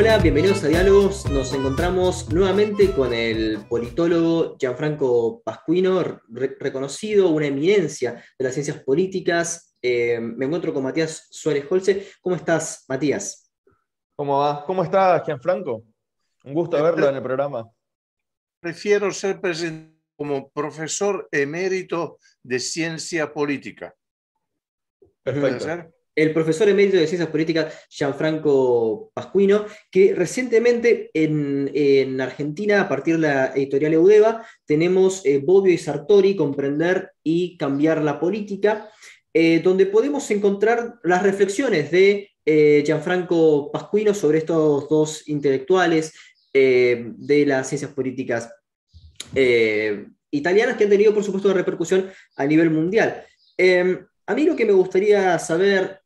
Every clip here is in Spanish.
Hola, bienvenidos a Diálogos. Nos encontramos nuevamente con el politólogo Gianfranco Pascuino, reconocido, una eminencia de las ciencias políticas. Eh, me encuentro con Matías Suárez Holce. ¿Cómo estás, Matías? ¿Cómo va? ¿Cómo estás, Gianfranco? Un gusto verlo en el programa. Prefiero ser presente como profesor emérito de ciencia política. Perfecto el profesor emérito de Ciencias Políticas Gianfranco Pascuino, que recientemente en, Argentina, a partir de la editorial Eudeva, tenemos eh, Bobbio y Sartori, Comprender y Cambiar la Política, eh, donde podemos encontrar las reflexiones de eh, Gianfranco Pascuino sobre estos dos intelectuales de las ciencias políticas italianas que han tenido, por supuesto, repercusión a nivel mundial. a mí lo que me gustaría saber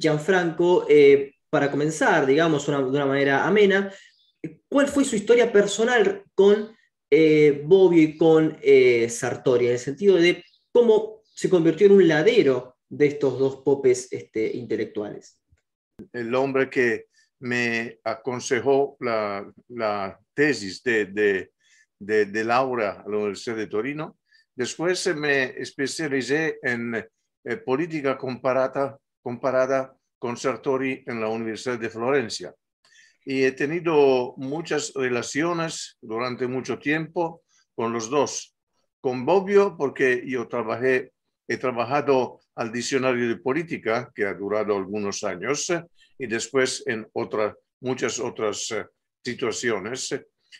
Gianfranco, eh, para comenzar, digamos, de una manera amena, ¿cuál fue su historia personal con eh, Bobbio y con eh, Sartori, en el sentido de cómo se convirtió en un ladero de estos dos popes este, intelectuales? El hombre que me aconsejó la, tesis de, de, de, Laura a la Universidad de Torino. Después me especialicé en eh, política comparada comparada con Sartori en la Universidad de Florencia. Y he tenido muchas relaciones durante mucho tiempo con los dos. Con Bobbio, porque yo trabajé, he trabajado al diccionario de política, que ha durado algunos años, y después en otras, muchas otras eh, situaciones.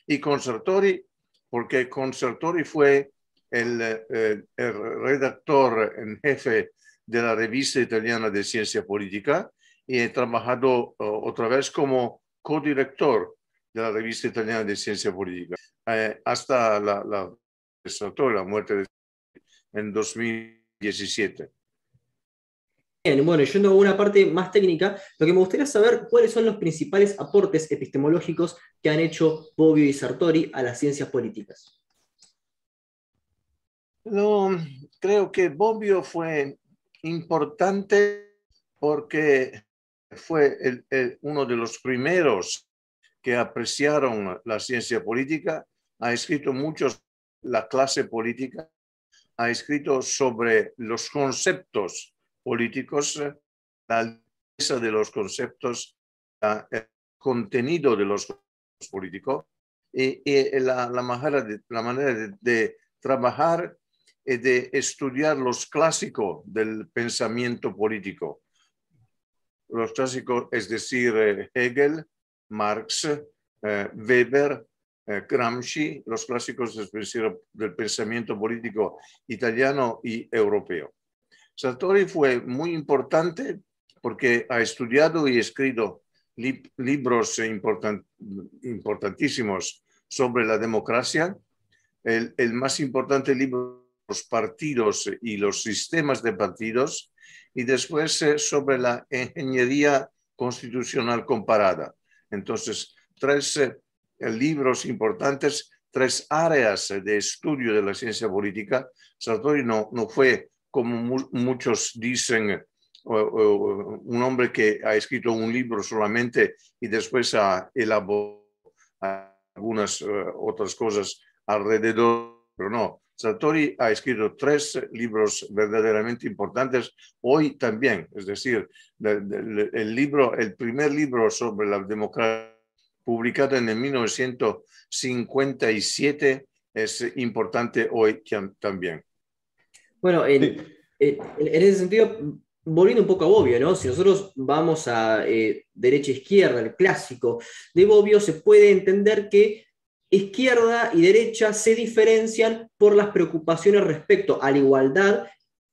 Y con Sartori, porque con Sartori fue el, eh, el redactor en jefe de la revista italiana de ciencia política y he trabajado uh, otra vez como codirector de la revista italiana de ciencia política eh, hasta la, la, la muerte de, en 2017. Bien, bueno, yendo a una parte más técnica, lo que me gustaría saber cuáles son los principales aportes epistemológicos que han hecho Bobbio y Sartori a las ciencias políticas. No, creo que Bobbio fue importante porque fue uno de los primeros que apreciaron la ciencia política, ha escrito muchos la clase política, ha escrito sobre los conceptos políticos, la lista de los conceptos, el contenido de los políticos y, la, manera, de, la manera de, de trabajar y de estudiar los clásicos del pensamiento político. Los clásicos, es decir, eh, Hegel, Marx, eh, Weber, eh, Gramsci, los clásicos del pensamiento político italiano y europeo. Sartori fue muy importante porque ha estudiado y escrito libros importantísimos sobre la democracia. El, el, más importante libro los partidos y los sistemas de partidos, y después eh, sobre la ingeniería constitucional comparada. Entonces, tres eh, libros importantes, tres áreas de estudio de la ciencia política. Sartori no, no fue, como muchos dicen, un hombre que ha escrito un libro solamente y después ha elaborado algunas eh, otras cosas alrededor, pero no, Sartori ha escrito tres libros verdaderamente importantes hoy también, es decir, el, libro, el primer libro sobre la democracia publicado en 1957 es importante hoy también. Bueno, en, ese sentido, volviendo un poco a Bobbio, ¿no? Si nosotros vamos a eh, derecha-izquierda, el clásico de Bobbio, se puede entender que izquierda y derecha se diferencian por las preocupaciones respecto a la igualdad,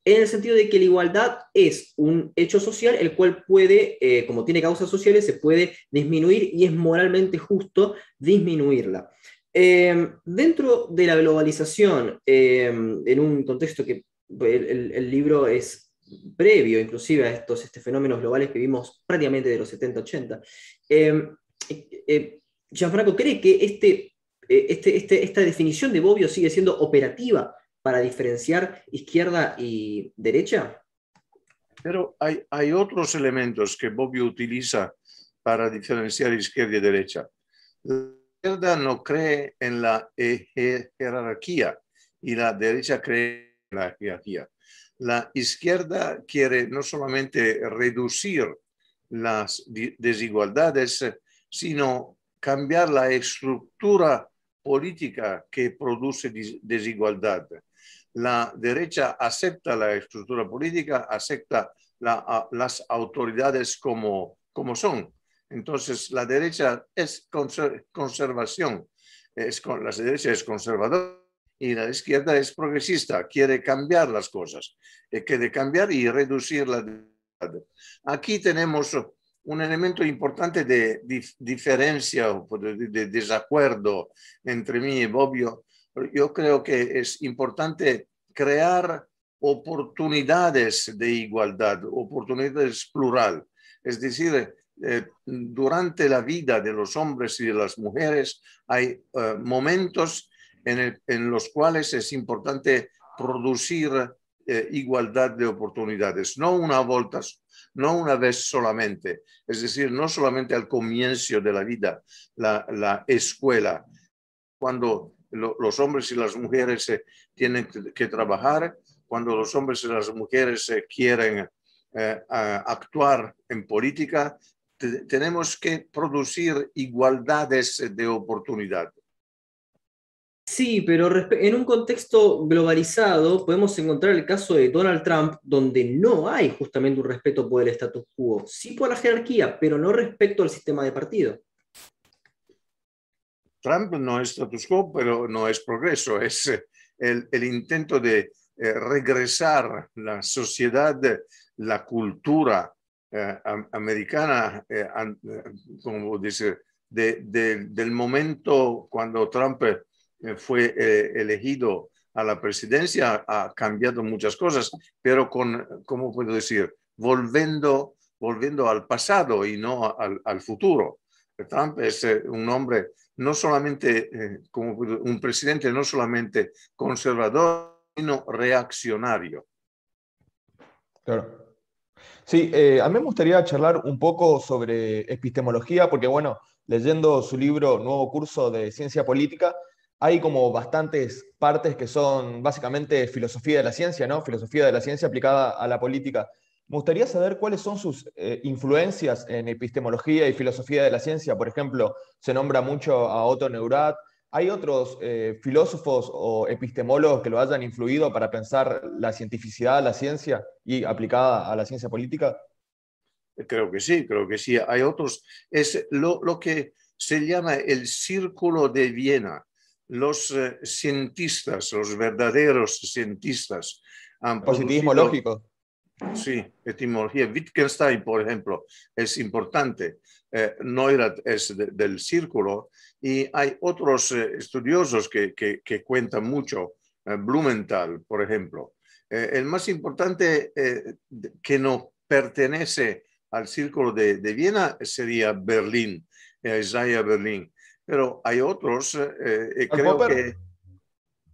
en el sentido de que la igualdad es un hecho social el cual puede, eh, como tiene causas sociales, se puede disminuir y es moralmente justo disminuirla. Em, dentro de la globalización, em, en un contexto que el, libro es previo inclusive a estos este, fenómenos globales que vimos prácticamente de los 70-80, eh, eh, Gianfranco cree que este este, este, esta definición de Bobbio sigue siendo operativa para diferenciar izquierda y derecha? Pero hay, hay otros elementos que Bobbio utiliza para diferenciar izquierda y derecha. La izquierda no cree en la jerarquía y la derecha cree en la jerarquía. La izquierda quiere no solamente reducir las desigualdades, sino cambiar la estructura política que produce desigualdad. La derecha acepta la estructura política, acepta las autoridades como, como son. Entonces, la derecha es conservación, es, la derecha es conservadora y la izquierda es progresista, quiere cambiar las cosas, eh, quiere cambiar y reducir la Aquí tenemos un elemento importante de diferencia o de, desacuerdo entre mí y Bobbio. Yo creo que es importante crear oportunidades de igualdad, oportunidades plural. Es decir, eh, durante la vida de los hombres y de las mujeres hay eh, momentos en, en, los cuales es importante producir eh, igualdad de oportunidades, no una vuelta, no una vez solamente, es decir, no solamente al comienzo de la vida, la, la escuela, cuando los hombres y las mujeres tienen que trabajar, cuando los hombres y las mujeres quieren eh, actuar en política, tenemos que producir igualdades de oportunidad. Sí, pero en un contexto globalizado podemos encontrar el caso de Donald Trump, donde no hay justamente un respeto por el status quo, sí por la jerarquía, pero no respecto al sistema de partido. Trump no es status quo, pero no es progreso, es eh, el, intento de eh, regresar la sociedad, la cultura eh, americana, como dice, del momento cuando Trump eh, fue eh, elegido a la presidencia ha cambiado muchas cosas, pero con, ¿cómo puedo decir? Volviendo, volviendo al pasado y no al, futuro. Trump es eh, un hombre no solamente, como un presidente no solamente conservador, sino reaccionario. Claro. Sí, a mí me gustaría charlar un poco sobre epistemología, porque bueno, leyendo su libro Nuevo Curso de Ciencia Política, hay como bastantes partes que son básicamente filosofía de la ciencia, ¿no? Filosofía de la ciencia aplicada a la política. Me gustaría saber cuáles son sus eh, influencias en epistemología y filosofía de la ciencia. Por ejemplo, se nombra mucho a Otto Neurath. ¿Hay otros eh, filósofos o epistemólogos que lo hayan influido para pensar la cientificidad, la ciencia y aplicada a la ciencia política? Creo que sí, creo que sí. Hay otros. Es lo, lo que se llama el círculo de Viena los eh, cientistas, los verdaderos cientistas, han Positivismo lógico. Sí, etimología. Wittgenstein, por ejemplo, es importante. Eh, Neurath es del círculo y hay otros eh, estudiosos que, que, cuentan mucho. Blumenthal, por ejemplo. el más importante que no pertenece al círculo de, de Viena sería Berlín, Isaiah Berlín pero hay otros, eh, eh creo que...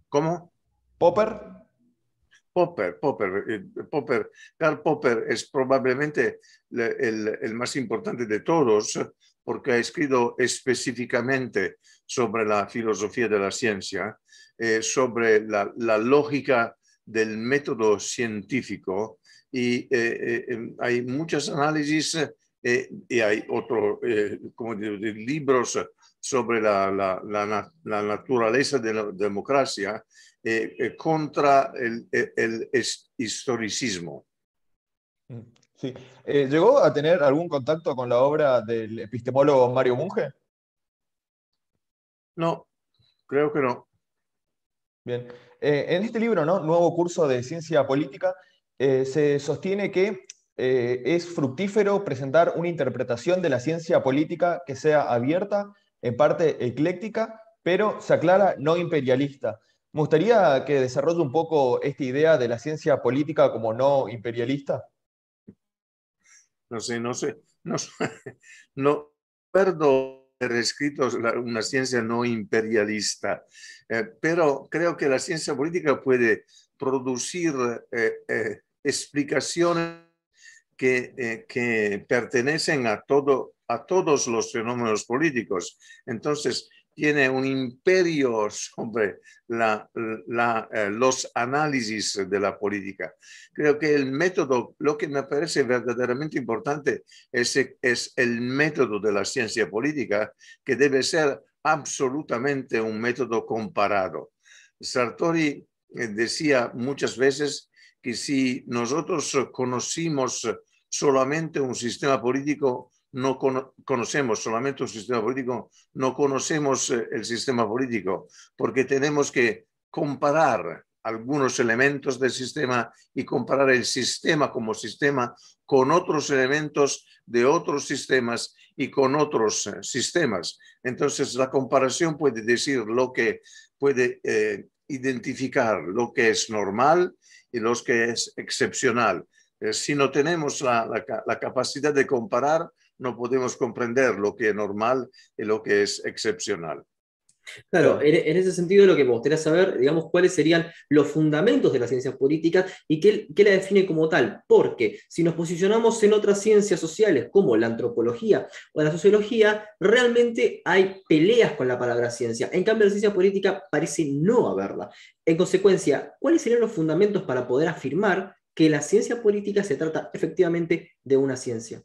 ¿Cómo? Popper. Popper, Popper, eh, Popper, Karl Popper es probablemente el, el, más importante de todos porque ha escrito específicamente sobre la filosofía de la ciencia, eh, sobre la, la, lógica del método científico y em, hay muchos análisis y hay otros como libros sobre la, la, la, naturaleza de la democracia eh, eh, contra el, el, historicismo. Mm, sí. Eh, ¿Llegó a tener algún contacto con la obra del epistemólogo Mario Munge? No, creo que no. Bien. en este libro, ¿no? Nuevo curso de ciencia política, se sostiene que es fructífero presentar una interpretación de la ciencia política que sea abierta en parte ecléctica, pero se aclara no imperialista. Me gustaría que desarrolle un poco esta idea de la ciencia política como no imperialista. No sé, no sé, no, no recuerdo escrito una ciencia no imperialista, eh, pero creo que la ciencia política puede producir eh, eh, explicaciones que pertenecen a, todo, a todos los fenómenos políticos. Entonces, tiene un imperio sobre eh, los análisis de la política. Creo que el método, lo que me parece verdaderamente importante es, es el método de la ciencia política, que debe ser absolutamente un método comparado. Sartori eh, decía muchas veces que si nosotros conocimos solamente un sistema político, no conocemos solamente un sistema político, no conocemos eh, el sistema político, porque tenemos que comparar algunos elementos del sistema y comparar el sistema como sistema con otros elementos de otros sistemas y con otros eh, sistemas. Entonces, la comparación puede decir lo que puede eh, identificar lo que es normal y lo que es excepcional. si no tenemos la capacidad de comparar, no podemos comprender lo que es normal y lo que es excepcional. Claro, en, ese sentido lo que me gustaría saber, digamos, cuáles serían los fundamentos de la ciencia política y qué, qué, la define como tal. Porque si nos posicionamos en otras ciencias sociales como la antropología o la sociología, realmente hay peleas con la palabra ciencia. En cambio, la ciencia política parece no haberla. En consecuencia, ¿cuáles serían los fundamentos para poder afirmar que la ciencia política se trata efectivamente de una ciencia?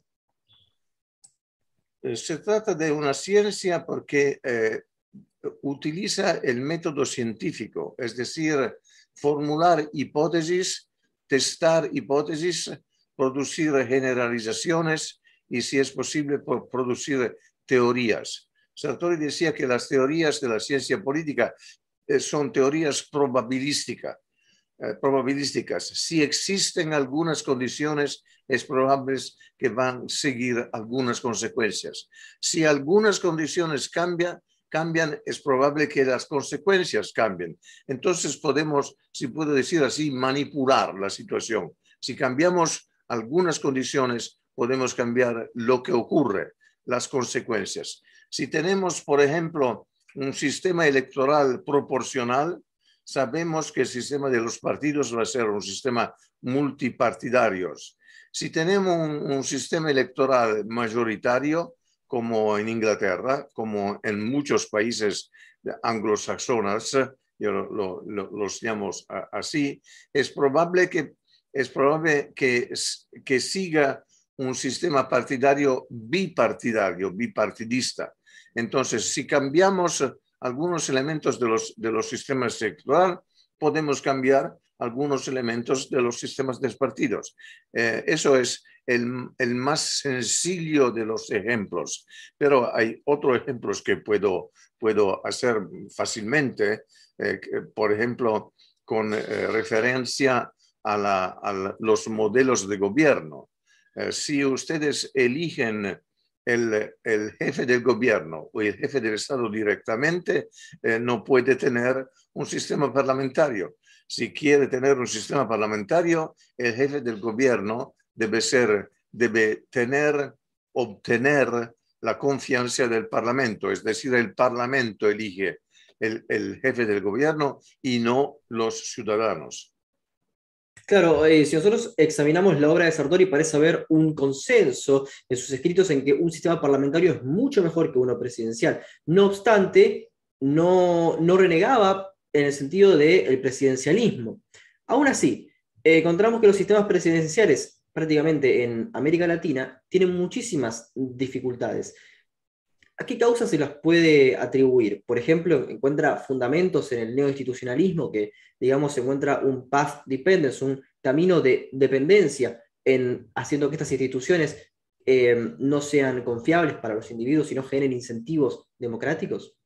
Eh, se trata de una ciencia porque eh, utiliza el método científico, es decir, formular hipótesis, testar hipótesis, producir generalizaciones y, si es posible, producir teorías. Sartori decía que las teorías de la ciencia política eh, son teorías probabilísticas. Probabilísticas. Si existen algunas condiciones, es probable que van a seguir algunas consecuencias. Si algunas condiciones cambian, cambian, es probable que las consecuencias cambien. Entonces podemos, si puedo decir así, manipular la situación. Si cambiamos algunas condiciones, podemos cambiar lo que ocurre, las consecuencias. Si tenemos, por ejemplo, un sistema electoral proporcional, sabemos que el sistema de los partidos va a ser un sistema multipartidario. Si tenemos un, sistema electoral mayoritario, como en Inglaterra, como en muchos países anglosajones, yo lo, los llamo así, es probable que, es probable que, que siga un sistema partidario bipartidario, bipartidista. Entonces, si cambiamos algunos elementos de los, de los sistemas electorales, podemos cambiar algunos elementos de los sistemas de partidos. Eh, eso es el, el, más sencillo de los ejemplos, pero hay otros ejemplos que puedo, puedo hacer fácilmente, eh, por ejemplo, con eh, referencia a, la, a, los modelos de gobierno. si ustedes eligen el, el, jefe del gobierno o el jefe del Estado directamente, no puede tener un sistema parlamentario si quiere tener un sistema parlamentario, el jefe del gobierno debe ser, debe tener, obtener la confianza del Parlamento, es decir, el Parlamento elige el, jefe del gobierno y no los ciudadanos. Claro, eh, si nosotros examinamos la obra de Sartori, parece haber un consenso en sus escritos en que un sistema parlamentario es mucho mejor que uno presidencial. No obstante, no, renegaba en el sentido del presidencialismo. Aún así, eh, encontramos que los sistemas presidenciales prácticamente en América Latina tienen muchísimas dificultades. ¿A qué causas se las puede atribuir? Por ejemplo, encuentra fundamentos en el neoinstitucionalismo, que digamos encuentra un path dependence, un camino de dependencia en haciendo que estas instituciones eh, no sean confiables para los individuos y no generen incentivos democráticos.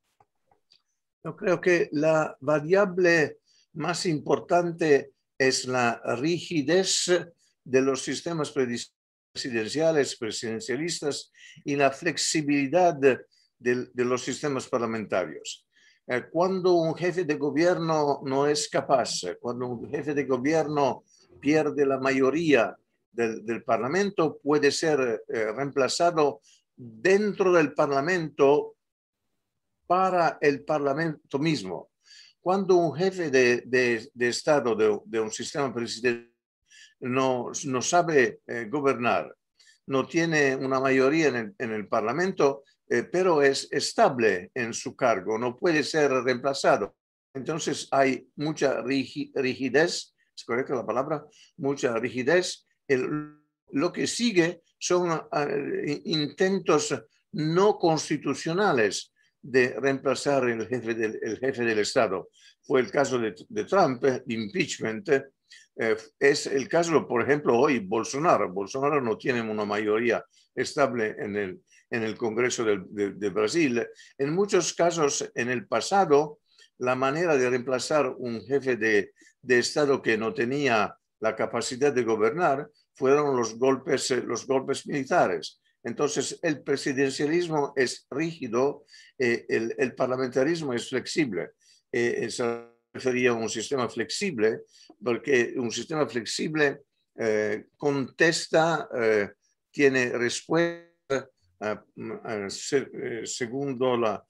Yo creo que la variable más importante es la rigidez de los sistemas presidenciales, presidencialistas y la flexibilidad de, los sistemas parlamentarios. Eh, cuando un jefe de gobierno no es capaz, cuando un jefe de gobierno pierde la mayoría del, Parlamento, puede ser eh, reemplazado dentro del Parlamento para el Parlamento mismo. Cuando un jefe de, de, Estado de, un sistema presidencial no, no sabe eh, gobernar, no tiene una mayoría en el, Parlamento, eh, pero es estable en su cargo, no puede ser reemplazado. Entonces hay mucha rigidez, ¿es correcta la palabra? Mucha rigidez. lo que sigue son intentos no constitucionales de reemplazar el jefe del, el jefe del Estado. Fue el caso de, Trump, de impeachment. Eh, es el caso, por ejemplo, hoy Bolsonaro. Bolsonaro no tiene una mayoría estable en el, en el Congreso de, de, Brasil. En muchos casos, en el pasado, la manera de reemplazar un jefe de, de Estado que no tenía la capacidad de gobernar fueron los golpes, los golpes militares. Entonces, el presidencialismo es rígido, eh, el, parlamentarismo es flexible. Eh, refería a un sistema flexible, porque un sistema flexible eh, contesta, tiene respuesta según las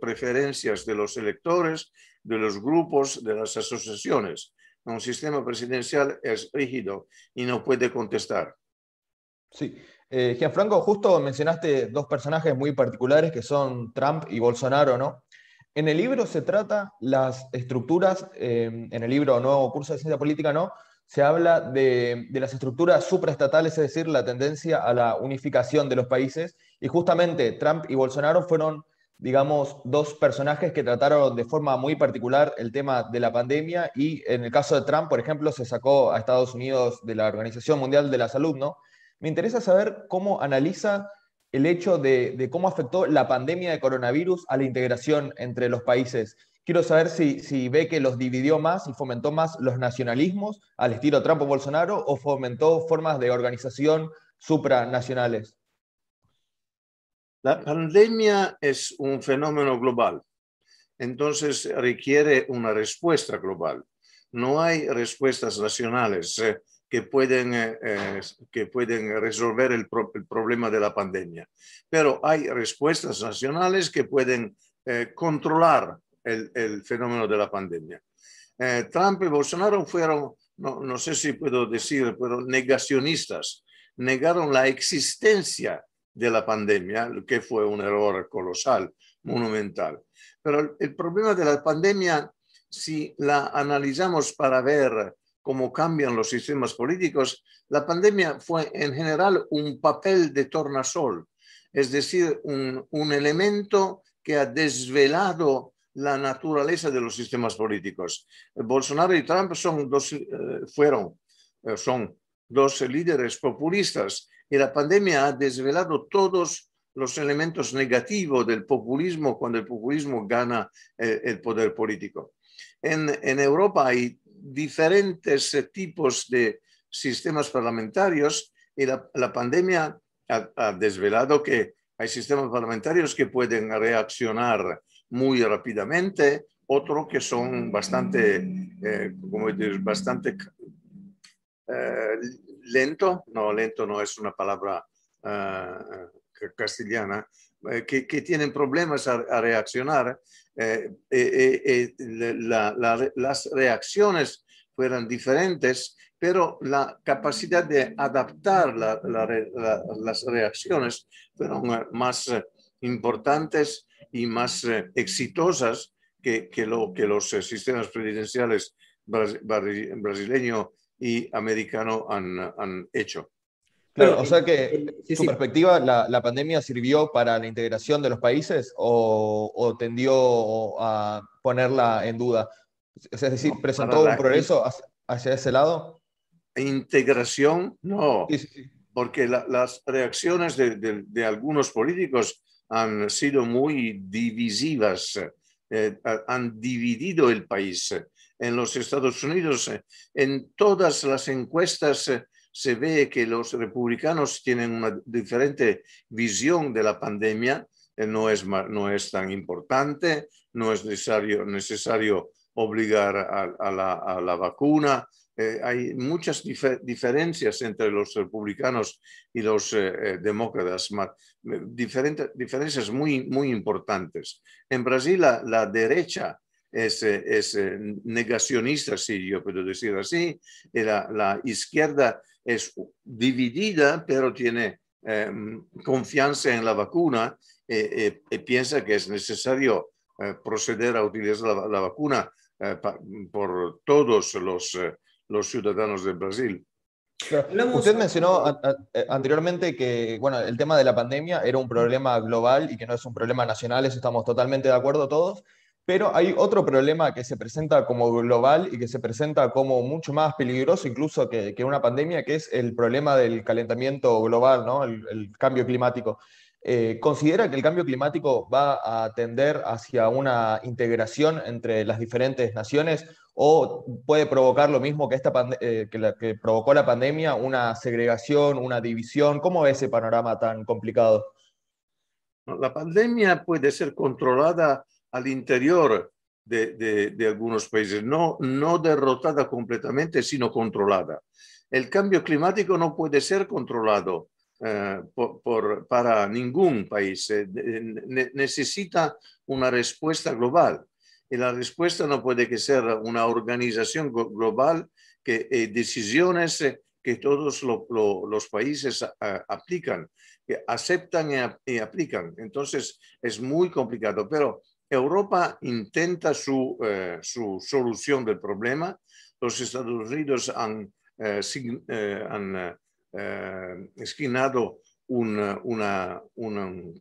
preferencias de los electores, de los grupos, de las asociaciones. Un sistema presidencial es rígido y no puede contestar. Sí, eh, Gianfranco, justo mencionaste dos personajes muy particulares que son Trump y Bolsonaro, ¿no? En el libro se trata las estructuras, eh, en el libro Nuevo Curso de Ciencia Política, ¿no? Se habla de, las estructuras supraestatales, es decir, la tendencia a la unificación de los países. Y justamente Trump y Bolsonaro fueron, digamos, dos personajes que trataron de forma muy particular el tema de la pandemia. Y en el caso de Trump, por ejemplo, se sacó a Estados Unidos de la Organización Mundial de la Salud, ¿no? Me interesa saber cómo analiza el hecho de, cómo afectó la pandemia de coronavirus a la integración entre los países. Quiero saber si, ve que los dividió más y fomentó más los nacionalismos al estilo Trump o Bolsonaro o fomentó formas de organización supranacionales. La pandemia es un fenómeno global, entonces requiere una respuesta global. No hay respuestas nacionales. Eh, que pueden, eh, eh, que pueden resolver el, problema de la pandemia. Pero hay respuestas nacionales que pueden eh, controlar el, el, fenómeno de la pandemia. Trump y Bolsonaro fueron, no, no, sé si puedo decir, pero negacionistas. Negaron la existencia de la pandemia, que fue un error colosal, monumental. Pero el problema de la pandemia, si la analizamos para ver cómo cambian los sistemas políticos, la pandemia fue en general un papel de tornasol, es decir, un, elemento que ha desvelado la naturaleza de los sistemas políticos. Bolsonaro y Trump son dos, eh, fueron, eh, son dos líderes populistas y la pandemia ha desvelado todos los elementos negativos del populismo cuando el populismo gana eh, el poder político. En, en Europa hay diferentes eh, tipos de sistemas parlamentarios y la, pandemia ha, desvelado que hay sistemas parlamentarios que pueden reaccionar muy rápidamente, otros que son bastante, eh, como decir, bastante eh, lento, no, lento no es una palabra castellana, que, que, tienen problemas a reaccionar eh, eh, eh, las reacciones fueran diferentes, pero la capacidad de adaptar las reacciones fueron más importantes y más exitosas que, lo, que los sistemas presidenciales brasileño y americano han hecho. Claro, o sea que, su perspectiva, la, pandemia sirvió para la integración de los países o, tendió a ponerla en duda? Es decir, ¿presentó un progreso hacia, ese lado? Integración, no, porque las reacciones de, algunos políticos han sido muy divisivas, eh, han dividido el país. En los Estados Unidos, en todas las encuestas, eh, se ve que los republicanos tienen una diferente visión de la pandemia, eh, no es, no es tan importante, no es necesario, necesario obligar a, la, vacuna. Eh, hay muchas diferencias entre los republicanos y los eh, demócratas, diferentes, diferencias muy, muy importantes. En Brasil la, derecha es, es negacionista, si yo puedo decir así, y la, la izquierda es dividida, pero tiene em, confianza en la vacuna y, piensa que es necesario proceder a utilizar la, la vacuna por todos los, los ciudadanos de Brasil. Usted mencionó eh, anteriormente que bueno, el tema de la pandemia era un problema global y que no es un problema nacional, eso estamos totalmente de acuerdo todos, pero hay otro problema que se presenta como global y que se presenta como mucho más peligroso incluso que, que una pandemia, que es el problema del calentamiento global, ¿no? el, el cambio climático. Eh, ¿Considera que el cambio climático va a tender hacia una integración entre las diferentes naciones o puede provocar lo mismo que, esta eh, que, la, que provocó la pandemia, una segregación, una división? ¿Cómo es ese panorama tan complicado? La pandemia puede ser controlada al interior de, de, de, algunos países, no, no derrotada completamente, sino controlada. El cambio climático no puede ser controlado eh, por, por, para ningún país. Eh, ne, necesita una respuesta global. Y la respuesta no puede que ser una organización global que eh, decisiones eh, que todos lo, lo, los países a, aplican, que aceptan y, a, y, aplican. Entonces es muy complicado, pero Europa intenta su, eh, su solución del problema. Los Estados Unidos han, sin, han eh, esquinado un, un,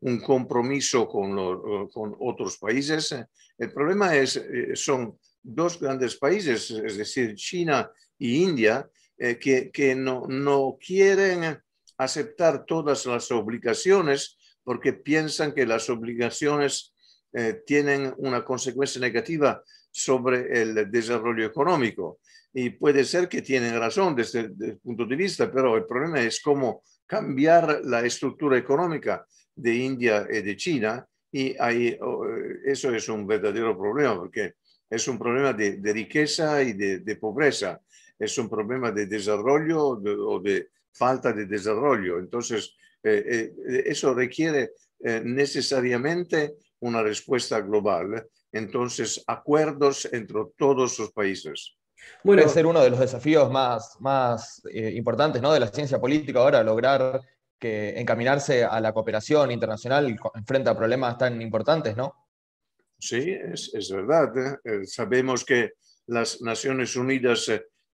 un, compromiso con, con, otros países. El problema es, eh, son dos grandes países, es decir, China y India, eh, que, que no, no quieren aceptar todas las obligaciones porque piensan que las obligaciones eh, tienen una consecuencia negativa sobre el desarrollo económico. Y puede ser que tienen razón desde, el punto de vista, pero el problema es cómo cambiar la estructura económica de India y de China. Y ahí, eso es un verdadero problema porque es un problema de, de riqueza y de, de, pobreza, es un problema de desarrollo de, o de falta de desarrollo. Entonces, eh, eh, eso requiere eh, necesariamente una respuesta global, entonces acuerdos entre todos los países. Bueno, Puede ser uno de los desafíos más, más eh, importantes ¿no? de la ciencia política ahora, lograr que encaminarse a la cooperación internacional frente a problemas tan importantes, ¿no? Sí, es, es verdad. sabemos que las Naciones Unidas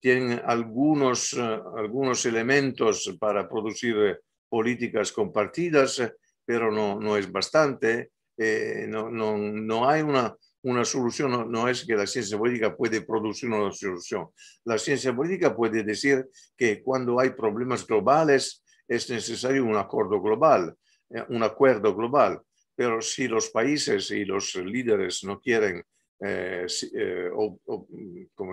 tienen algunos, eh, algunos elementos para producir eh, políticas compartidas, pero no, no es bastante. no, no, no hay una una solución no, es que la ciencia política puede producir una solución. La ciencia política puede decir que cuando hay problemas globales es necesario un acuerdo global, eh, un acuerdo global. Pero si los países y los líderes no quieren eh, eh, o, o,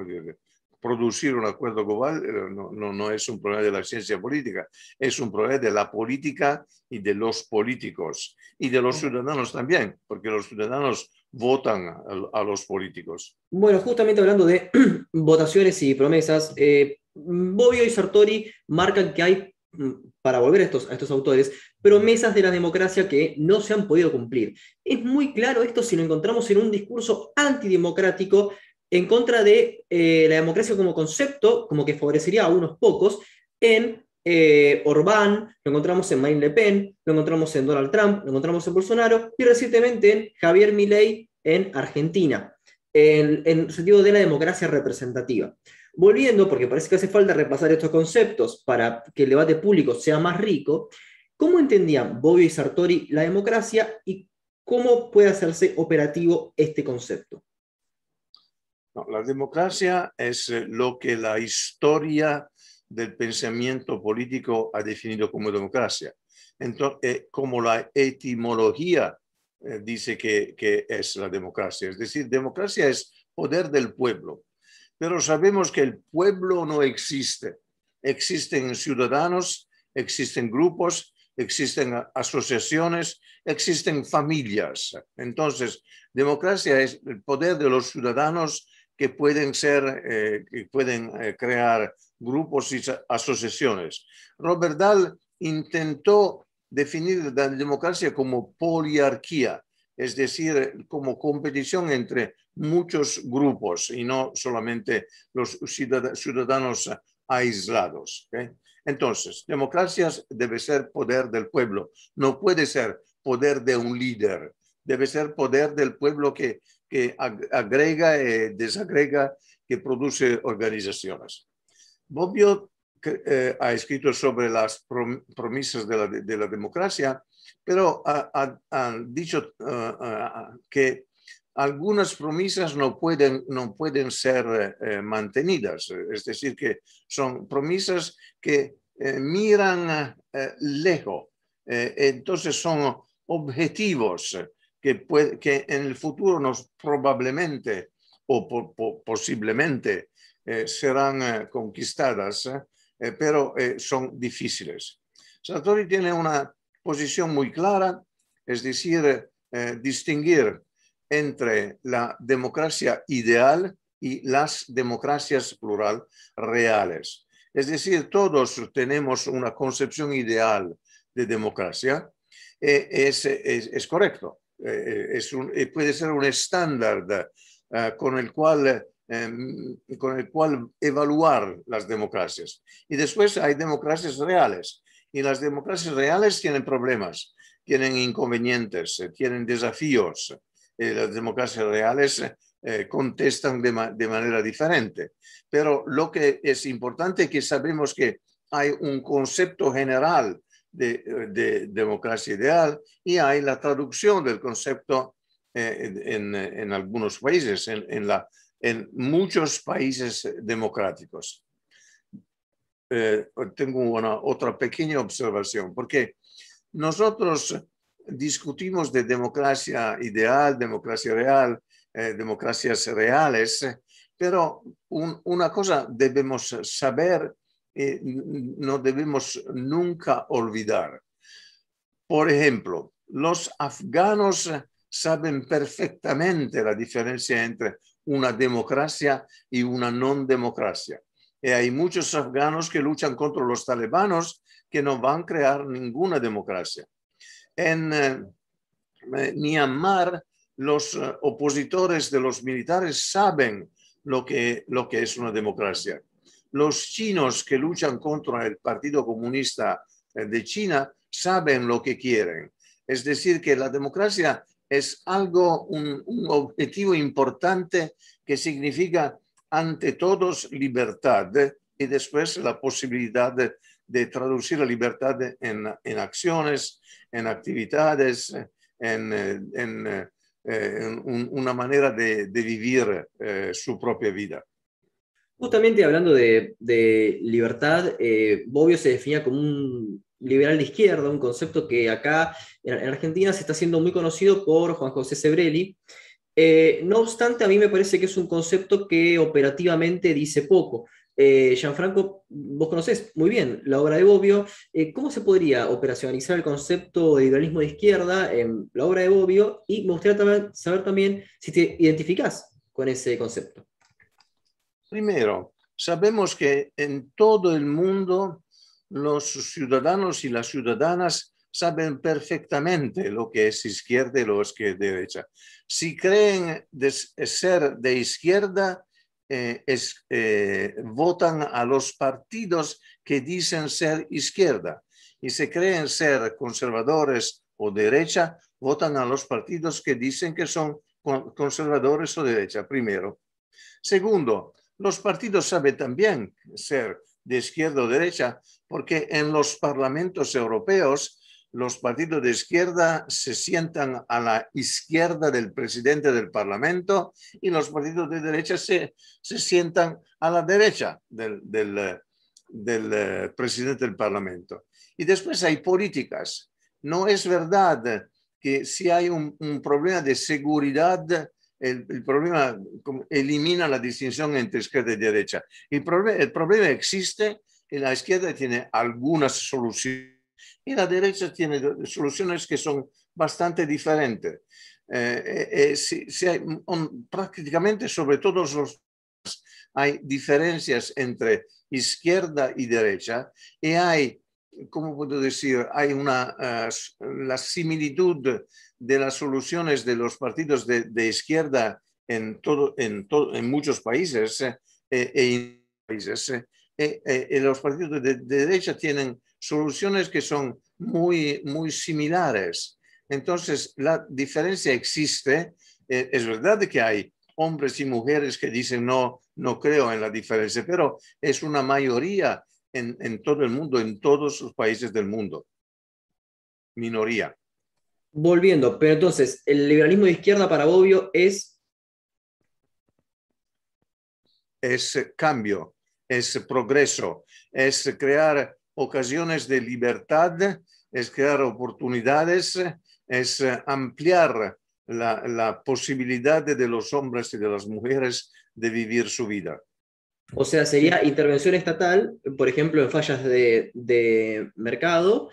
decir, producir un acuerdo global eh, no, no, no, es un problema de la ciencia política, es un problema de la política y de los políticos y de los ciudadanos también, porque los ciudadanos votan a, a los políticos. Bueno, justamente hablando de votaciones y promesas, eh, Bobbio y Sartori marcan que hay, mm, para volver a estos, a estos autores, promesas de la democracia que no se han podido cumplir. Es muy claro esto si lo encontramos en un discurso antidemocrático en contra de eh, la democracia como concepto, como que favorecería a unos pocos, en eh, Orbán, lo encontramos en Marine Le Pen, lo encontramos en Donald Trump, lo encontramos en Bolsonaro y recientemente en Javier Milei en Argentina, en, en el sentido de la democracia representativa. Volviendo, porque parece que hace falta repasar estos conceptos para que el debate público sea más rico, ¿cómo entendían Bobbio y Sartori la democracia y cómo puede hacerse operativo este concepto? No, la democracia es eh, lo que la historia del pensamiento político ha definido como democracia. Entonces, eh, como la etimología eh, dice que, que, es la democracia. Es decir, democracia es poder del pueblo. Pero sabemos que el pueblo no existe. Existen ciudadanos, existen grupos, existen asociaciones, existen familias. Entonces, democracia es el poder de los ciudadanos que pueden ser, eh, que pueden eh, crear grupos y asociaciones. Robert Dahl intentó definir la democracia como poliarquía, es decir, como competición entre muchos grupos y no solamente los ciudadanos aislados. Entonces, democracia debe ser poder del pueblo, no puede ser poder de un líder, debe ser poder del pueblo que, que agrega y desagrega, que produce organizaciones. Bobbio eh, ha escrito sobre las promesas de la, de la democracia, pero ha, dicho uh, uh, que algunas promesas no pueden, ser eh, mantenidas, es decir, que son promesas que eh, miran eh, lejos, eh, entonces son objetivos que, puede, que en el futuro nos probablemente o po, po, posiblemente eh, serán conquistadas, pero son difíciles. Sartori tiene una posición muy clara, es decir, eh, distinguir entre la democracia ideal y las democracias plural reales. Es decir, todos tenemos una concepción ideal de democracia, eh, es, correcto, eh, es un, eh, puede ser un estándar uh, con, el cual, um, con el cual evaluar las democracias. Y después hay democracias reales, y las democracias reales tienen problemas, tienen inconvenientes, tienen desafíos. las democracias reales eh, contestan de, manera diferente. Pero lo que es importante es que sabemos que hay un concepto general de, de democracia ideal y hay la traducción del concepto eh, en, en, algunos países, en, en, la, en muchos países democráticos. Eh, tengo una otra pequeña observación, porque nosotros discutimos de democracia ideal, democracia real, eh, democracias reales, pero un, una cosa debemos saber y no debemos nunca olvidar. Por ejemplo, los afganos saben perfectamente la diferencia entre una democracia y una no democracia. Y hay muchos afganos que luchan contra los talibanos que no van a crear ninguna democracia. En eh, Myanmar, los uh, opositores de los militares saben lo que, lo que es una democracia. Los chinos que luchan contra el Partido Comunista eh, de China saben lo que quieren. Es decir, que la democracia es algo, un, objetivo importante que significa ante todos libertad y después la posibilidad de, traducir la libertad en, acciones, en actividades, en, eh, una manera de, vivir eh, su propia vida. Justamente hablando de, libertad, eh, Bobbio se definía como un liberal de izquierda, un concepto que acá en, en Argentina se está haciendo muy conocido por Juan José Sebrelli, eh, no obstante, a mí me parece que es un concepto que operativamente dice poco. Eh, Gianfranco, vos conocés muy bien la obra de Bobbio. Eh, ¿Cómo se podría operacionalizar el concepto de liberalismo de izquierda en la obra de Bobbio? Y me gustaría saber también si te identificás con ese concepto. Primero, sabemos que en todo el mundo los ciudadanos y las ciudadanas saben perfectamente lo que es izquierda y lo que es derecha. Si creen ser de izquierda, eh, eh, votan a los partidos que dicen ser izquierda. Y si creen ser conservadores o derecha, votan a los partidos que dicen que son conservadores o derecha, primero. Segundo, los partidos saben también ser de izquierda o derecha porque en los parlamentos europeos los partidos de izquierda se sientan a la izquierda del presidente del Parlamento y los partidos de derecha se, se sientan a la derecha del, del, del eh, presidente del Parlamento. Y después hay políticas. No es verdad que si hay un problema de seguridad, el, problema elimina la distinción entre izquierda y derecha. El, proble el problema existe y la izquierda tiene algunas soluciones y la derecha tiene soluciones que son bastante diferentes. Eh, eh, eh si, prácticamente sobre todos los hay diferencias entre izquierda y derecha y hay ¿cómo puedo decir? Hay una, la similitud de las soluciones de los partidos de, izquierda en, todo, en, todo, en muchos países eh, e países. Eh, eh, los partidos de, de, derecha tienen soluciones que son muy, muy similares. Entonces, la diferencia existe. es verdad que hay hombres y mujeres que dicen no, no creo en la diferencia, pero es una mayoría en todo el mundo, en todos los países del mundo. Minoría. Volviendo, pero entonces, el liberalismo de izquierda para Bobbio es es cambio, es progreso, es crear ocasiones de libertad, es crear oportunidades, es ampliar la, la, posibilidad de los hombres y de las mujeres de vivir su vida. O sea, sería intervención estatal, por ejemplo, en fallas de, de mercado,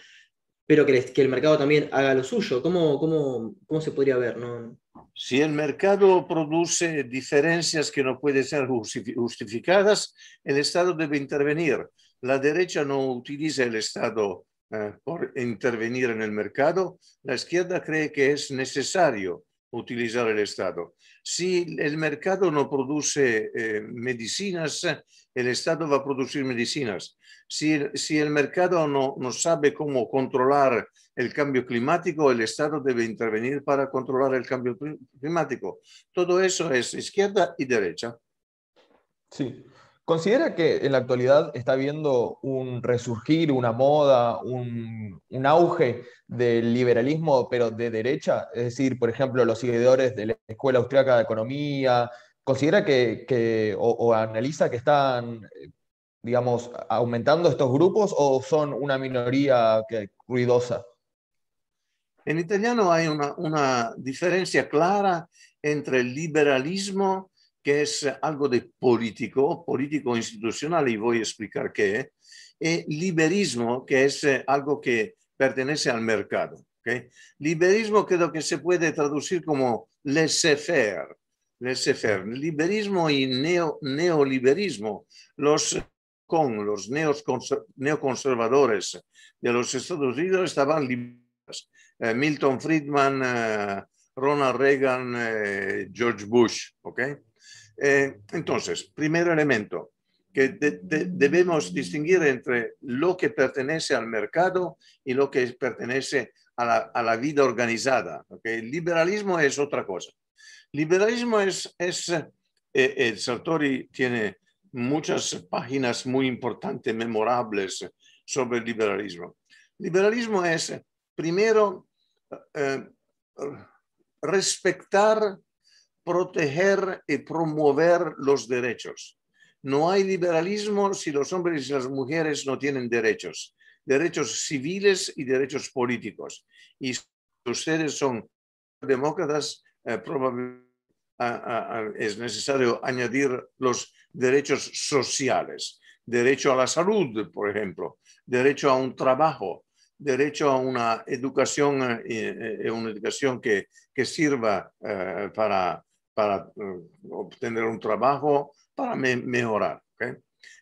pero que, que, el mercado también haga lo suyo. ¿Cómo, cómo, cómo se podría ver? ¿no? Si el mercado produce diferencias que no pueden ser justificadas, el Estado debe intervenir. La derecha no utiliza el Estado eh, por intervenir en el mercado. La izquierda cree que es necesario utilizar el Estado. Si el mercado no produce eh, medicinas, el Estado va a producir medicinas. Si, si el mercado no, no sabe cómo controlar el cambio climático, el Estado debe intervenir para controlar el cambio climático. Todo eso es izquierda y derecha. Sí. ¿Considera que en la actualidad está habiendo un resurgir, una moda, un, un, auge del liberalismo, pero de derecha? Es decir, por ejemplo, los seguidores de la Escuela Austriaca de Economía. ¿Considera que, que o, o, analiza que están, digamos, aumentando estos grupos o son una minoría que, ruidosa? En italiano hay una, una diferencia clara entre el liberalismo, que es algo de político, político institucional, y voy a explicar qué, y liberismo, que es eh, algo que pertenece al mercado. ¿okay? Liberismo creo que se puede traducir como laissez-faire, laissez-faire. Liberismo y neo, neoliberismo, los con los neoconservadores de los Estados Unidos estaban liberados eh, Milton Friedman, eh, Ronald Reagan, eh, George Bush. ¿ok? entonces, primer elemento, que de, de, debemos distinguir entre lo que pertenece al mercado y lo que pertenece a la, a la vida organizada. ¿okay? El liberalismo es otra cosa. Liberalismo es, es el Sartori tiene muchas páginas muy importantes, memorables sobre el liberalismo. Liberalismo es, primero, eh, respetar, proteger y promover los derechos. No hay liberalismo si los hombres y las mujeres no tienen derechos, derechos civiles y derechos políticos. Y si ustedes son demócratas, eh, probablemente es necesario añadir los derechos sociales, derecho a la salud, por ejemplo, derecho a un trabajo, derecho a una educación, eh, eh, una educación que, que sirva eh, para, para obtener un trabajo, para me mejorar.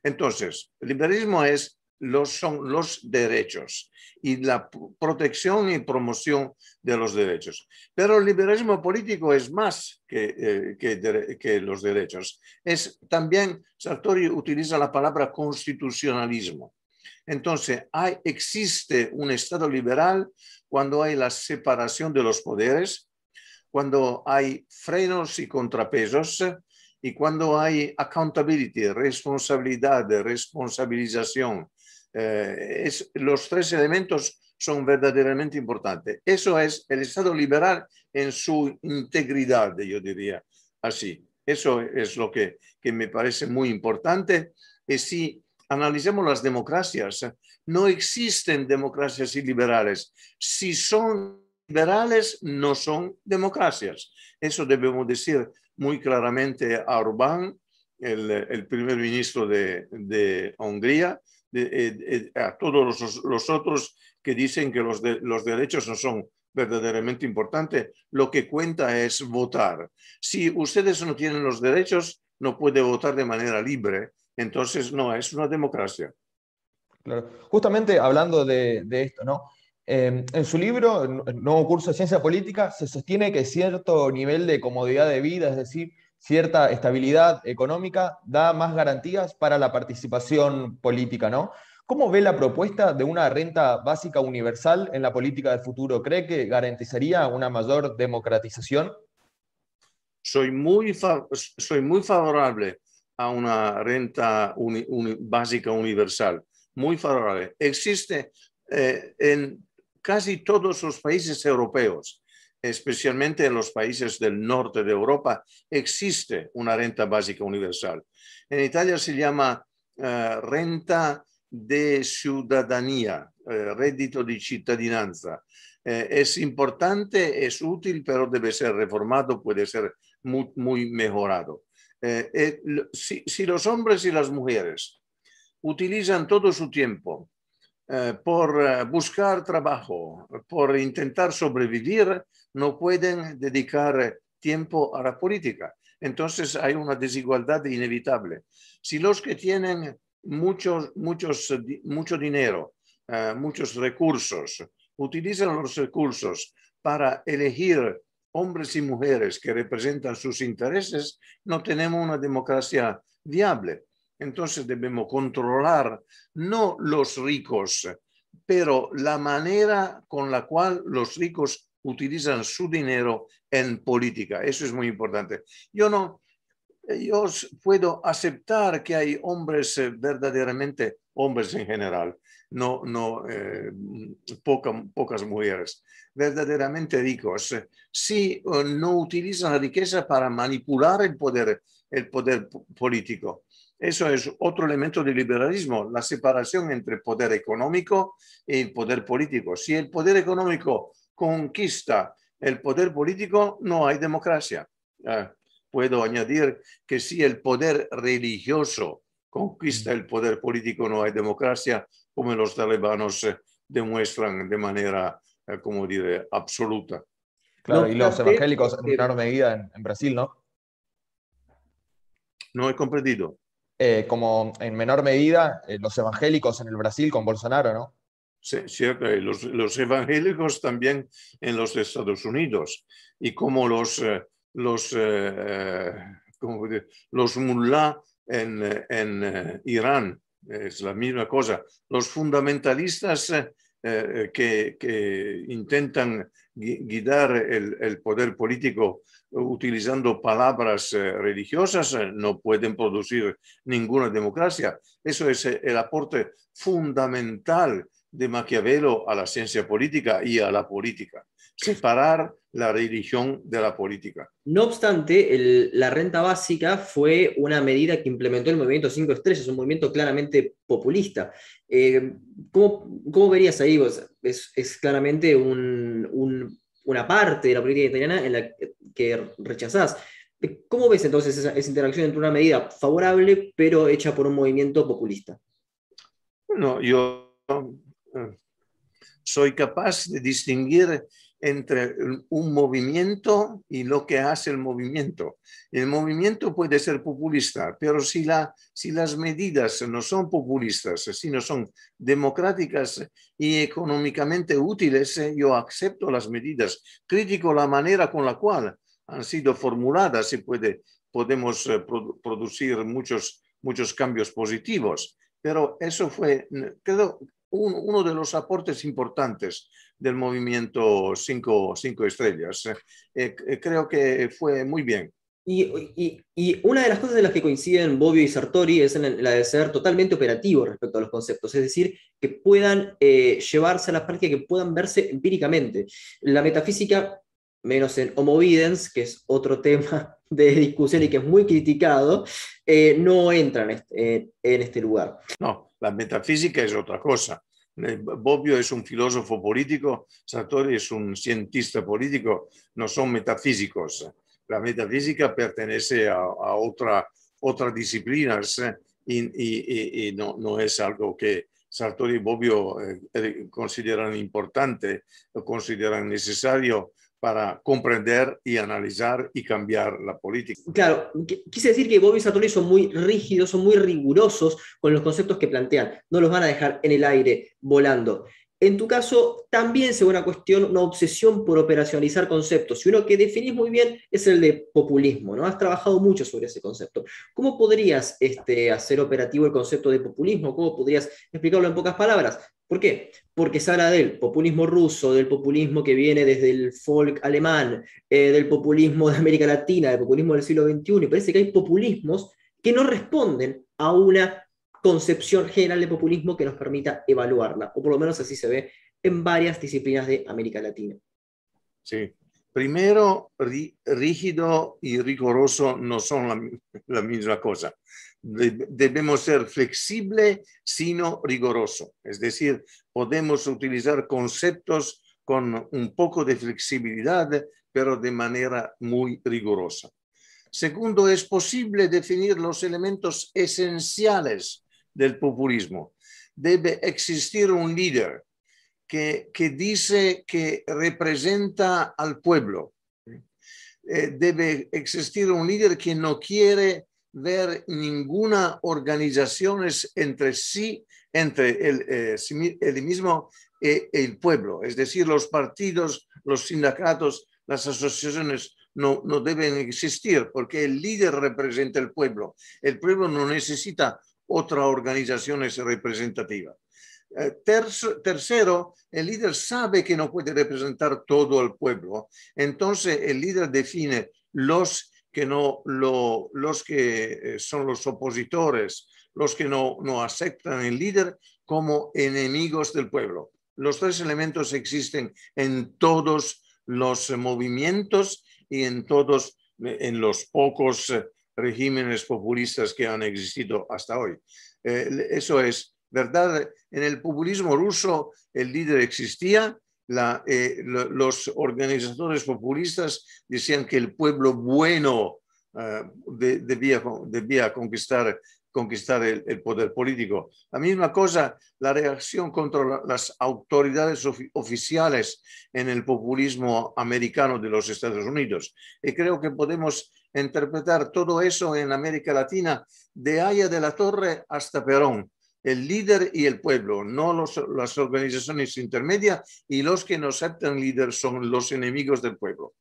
Entonces, el liberalismo es los, son los derechos y la protección y promoción de los derechos. Pero el liberalismo político es más que, eh, que, los derechos. Es también, Sartori utiliza la palabra constitucionalismo. Entonces, hay, existe un Estado liberal cuando hay la separación de los poderes, cuando hay frenos y contrapesos y cuando hay accountability, responsabilidad, responsabilización. Eh, es, los tres elementos son verdaderamente importantes. Eso es el Estado liberal en su integridad, yo diría así. Eso es lo que, que me parece muy importante. Y si analicemos las democracias, no existen democracias iliberales. Si son liberales, no son democracias. Eso debemos decir muy claramente a Orbán, el, el primer ministro de, de Hungría, de, de, a todos los, los, otros que dicen que los, de, los derechos no son verdaderamente importantes. Lo que cuenta es votar. Si ustedes no tienen los derechos, no puede votar de manera libre entonces, no, es una democracia. Claro. Justamente hablando de, esto, ¿no? Em, en su libro, nuevo curso de ciencia política, se sostiene que cierto nivel de comodidad de vida, es decir, cierta estabilidad económica, da más garantías para la participación política, ¿no? ¿Cómo ve la propuesta de una renta básica universal en la política del futuro? ¿Cree que garantizaría una mayor democratización? Soy muy, soy muy favorable a una renta básica universal, muy favorable. Existe eh, en casi todos los países europeos, especialmente en los países del norte de Europa, existe una renta básica universal. En Italia se llama eh, renta de ciudadanía, eh, reddito di cittadinanza. Eh, es importante, es útil, pero debe ser reformado, puede ser muy, muy mejorado. Eh, si, si, los hombres y las mujeres utilizan todo su tiempo por buscar trabajo, por intentar sobrevivir, no pueden dedicar tiempo a la política. Entonces hay una desigualdad inevitable. Si los que tienen muchos, muchos, mucho dinero, eh, muchos recursos, utilizan los recursos para elegir hombres y mujeres que representan sus intereses, no tenemos una democracia viable. Entonces debemos controlar no los ricos, pero la manera con la cual los ricos utilizan su dinero en política. Eso es muy importante. Yo no, yo puedo aceptar que hay hombres eh, verdaderamente, hombres en general, no, no eh, pocas mujeres, verdaderamente ricos, si eh, no utilizan la riqueza para manipular el poder, el poder político. Eso es otro elemento del liberalismo, la separación entre poder económico y el poder político. Si el poder económico conquista el poder político, no hay democracia. Ah, puedo añadir que si el poder religioso conquista el poder político, no hay democracia, como los talibanos eh, demuestran de manera, eh, como diré, absoluta. Claro, y los evangélicos en menor medida en, Brasil, ¿no? No he comprendido. Eh, como en menor medida los evangélicos en el Brasil con Bolsonaro, ¿no? Los, los, evangélicos también en los Estados Unidos. Y como los, los, eh, los mullah en, en eh, Irán, es la misma cosa. Los fundamentalistas eh, que, que, intentan guiar el, el, poder político utilizando palabras religiosas no pueden producir ninguna democracia. Eso es el aporte fundamental de Maquiavelo a la ciencia política y a la política separar la religión de la política. No obstante, la renta básica fue una medida que implementó el movimiento Cinco Estrellas, un movimiento claramente populista. Eh, ¿cómo, verías ahí vos? Es, claramente una parte de la política italiana en la que rechazás. ¿Cómo ves entonces esa, esa interacción entre una medida favorable pero hecha por un movimiento populista? Bueno, yo soy capaz de distinguir entre un movimiento y lo que hace el movimiento. El movimiento puede ser populista, pero si, la, si las medidas no son populistas, si no son democráticas y económicamente útiles, yo acepto las medidas. Critico la manera con la cual han sido formuladas y puede, podemos eh, producir muchos, muchos cambios positivos. Pero eso fue, creo, uno de los aportes importantes del movimiento Cinco, cinco Estrellas. Eh, eh, creo que fue muy bien. Y, y, una de las cosas en las que coinciden Bobbio y Sartori es en la de ser totalmente operativo respecto a los conceptos, es decir, que puedan eh, llevarse a la práctica, que puedan verse empíricamente. La metafísica, menos en homovidence, que es otro tema de discusión y que es muy criticado, no entra en este, en este lugar. No, la metafísica es otra cosa. Eh, Bobbio es un filósofo político, Sartori es un cientista político, no son metafísicos. La metafísica pertenece a, otras otra disciplinas eh, y, no, no, es algo que Sartori y Bobbio eh, consideran importante o consideran necesario para comprender y analizar y cambiar la política. Claro, quise decir que Bobby y Sartori son muy rígidos, son muy rigurosos con los conceptos que plantean, no los van a dejar en el aire volando. En tu caso, también se ve una cuestión, una obsesión por operacionalizar conceptos. Y uno que definís muy bien es el de populismo, ¿no? Has trabajado mucho sobre ese concepto. ¿Cómo podrías este, hacer operativo el concepto de populismo? ¿Cómo podrías explicarlo en pocas palabras? ¿Por qué? Porque se habla del populismo ruso, del populismo que viene desde el folk alemán, eh, del populismo de América Latina, del populismo del siglo XXI, y parece que hay populismos que no responden a una concepción general de populismo que nos permita evaluarla, o por lo menos así se ve en varias disciplinas de América Latina. Sí. Primero, rígido y riguroso no son la, misma cosa. debemos ser flexible, sino riguroso. Es decir, podemos utilizar conceptos con un poco de flexibilidad, pero de manera muy rigurosa. Segundo, es posible definir los elementos esenciales del populismo. Debe existir un líder que, que dice que representa al pueblo. Eh, debe existir un líder que no quiere ver ninguna organización entre sí, entre el, eh, mismo y el pueblo. Es decir, los partidos, los sindicatos, las asociaciones no, no deben existir porque el líder representa el pueblo. El pueblo no necesita otra organización es representativa. Eh, tercero, el líder sabe que no puede representar todo el pueblo, entonces el líder define los que, no, los que eh, son los opositores, los que no, no aceptan el líder como enemigos del pueblo. Los tres elementos existen en todos los movimientos y en todos, en los pocos regímenes populistas que han existido hasta hoy. Eh, eso es verdad. En el populismo ruso el líder existía, eh, los organizadores populistas decían que el pueblo bueno eh, debía, debía conquistar, conquistar el, poder político. La misma cosa, la reacción contra las autoridades oficiales en el populismo americano de los Estados Unidos. Y creo que podemos interpretar todo eso en América Latina, de Haya de la Torre hasta Perón, el líder y el pueblo, no las organizaciones intermedias y los que no aceptan líder son los enemigos del pueblo.